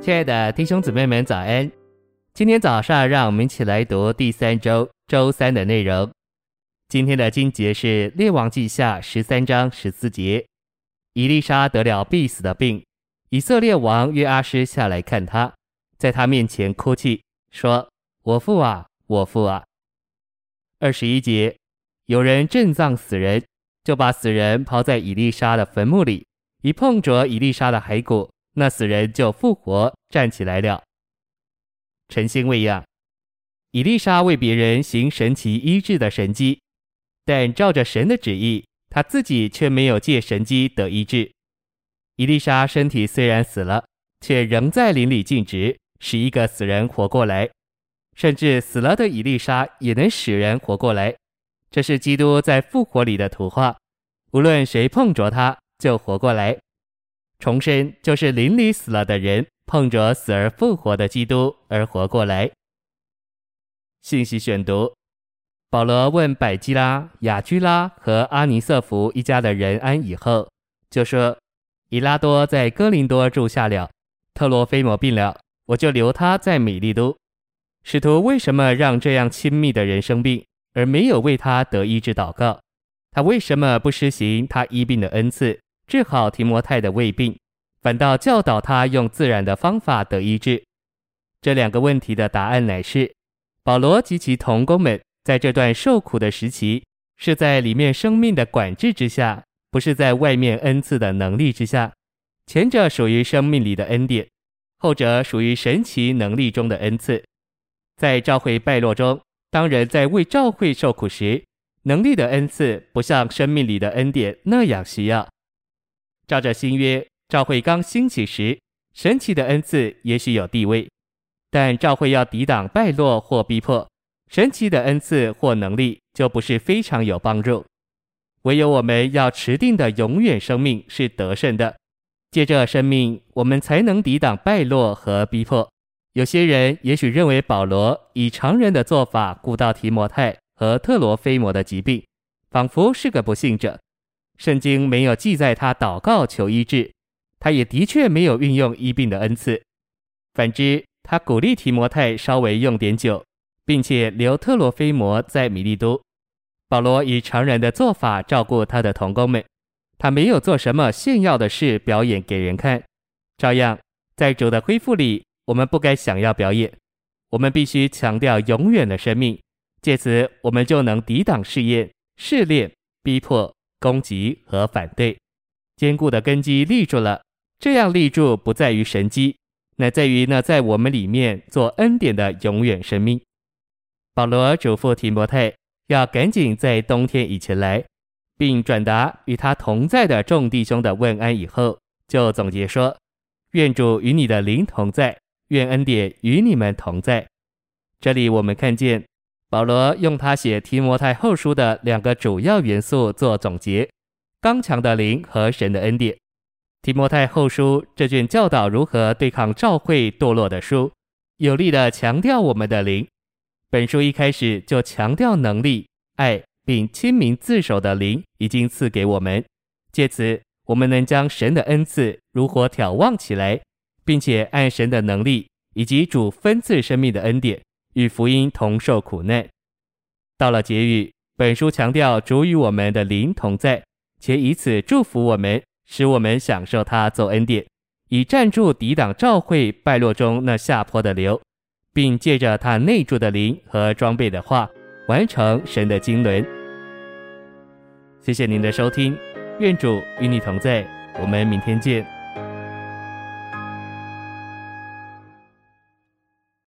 亲爱的弟兄姊妹们，早安！今天早上，让我们一起来读第三周周三的内容。今天的经节是《列王记下》十三章十四节。以丽莎得了必死的病，以色列王约阿施下来看他，在他面前哭泣，说：“我父啊，我父啊！”二十一节，有人震葬死人，就把死人抛在以丽莎的坟墓里，一碰着以丽莎的骸骨。那死人就复活站起来了。晨星喂养，以丽莎为别人行神奇医治的神迹，但照着神的旨意，他自己却没有借神迹得医治。伊丽莎身体虽然死了，却仍在灵里尽职，使一个死人活过来，甚至死了的伊丽莎也能使人活过来。这是基督在复活里的图画，无论谁碰着他，就活过来。重生就是邻里死了的人碰着死而复活的基督而活过来。信息选读：保罗问百基拉、亚居拉和阿尼色弗一家的人安以后，就说：以拉多在哥林多住下了，特罗菲摩病了，我就留他在米利都。使徒为什么让这样亲密的人生病，而没有为他得医治祷告？他为什么不施行他医病的恩赐？治好提摩太的胃病，反倒教导他用自然的方法得医治。这两个问题的答案乃是：保罗及其同工们在这段受苦的时期，是在里面生命的管制之下，不是在外面恩赐的能力之下。前者属于生命里的恩典，后者属于神奇能力中的恩赐。在召会败落中，当人在为召会受苦时，能力的恩赐不像生命里的恩典那样需要。照着新约，教会刚兴起时，神奇的恩赐也许有地位，但教会要抵挡败落或逼迫，神奇的恩赐或能力就不是非常有帮助。唯有我们要持定的永远生命是得胜的，借着生命，我们才能抵挡败落和逼迫。有些人也许认为保罗以常人的做法顾到提摩太和特罗菲摩的疾病，仿佛是个不信者。圣经没有记载他祷告求医治，他也的确没有运用医病的恩赐。反之，他鼓励提摩太稍微用点酒，并且留特罗菲摩在米利都。保罗以常人的做法照顾他的同工们，他没有做什么炫耀的事表演给人看。照样，在主的恢复里，我们不该想要表演，我们必须强调永远的生命，借此我们就能抵挡试验、试炼、逼迫。攻击和反对，坚固的根基立住了。这样立住不在于神机，乃在于那在我们里面做恩典的永远生命。保罗嘱咐提摩太要赶紧在冬天以前来，并转达与他同在的众弟兄的问安以后，就总结说：愿主与你的灵同在，愿恩典与你们同在。这里我们看见。保罗用他写提摩太后书的两个主要元素做总结：刚强的灵和神的恩典。提摩太后书这卷教导如何对抗教会堕落的书，有力地强调我们的灵。本书一开始就强调能力、爱并亲民自守的灵已经赐给我们，借此我们能将神的恩赐如火挑旺起来，并且按神的能力以及主分赐生命的恩典。与福音同受苦难。到了结语，本书强调主与我们的灵同在，且以此祝福我们，使我们享受他做恩典，以站住抵挡教会败落中那下坡的流，并借着他内住的灵和装备的话，完成神的经纶。谢谢您的收听，愿主与你同在，我们明天见。